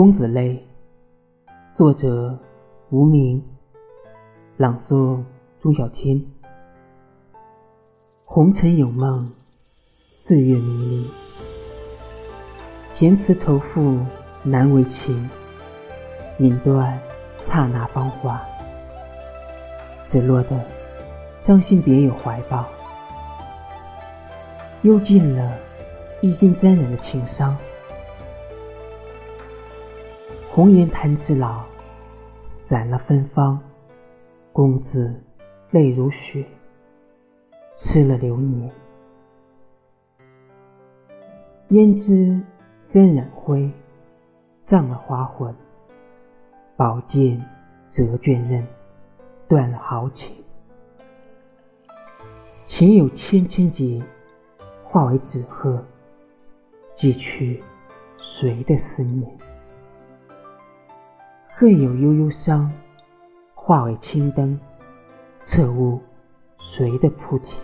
公子泪，作者无名，朗诵朱小天。红尘有梦，岁月迷离，闲词愁赋难为情，引断刹那芳华，只落得伤心别有怀抱，忧尽了一心沾染的情伤。红颜弹指老，染了芬芳。公子泪如雪，痴了流年。胭脂沾染灰，葬了花魂。宝剑折卷刃，断了豪情。情有千千结，化为纸鹤，寄去谁的思念？更有悠悠香，化为青灯，彻悟谁的菩提？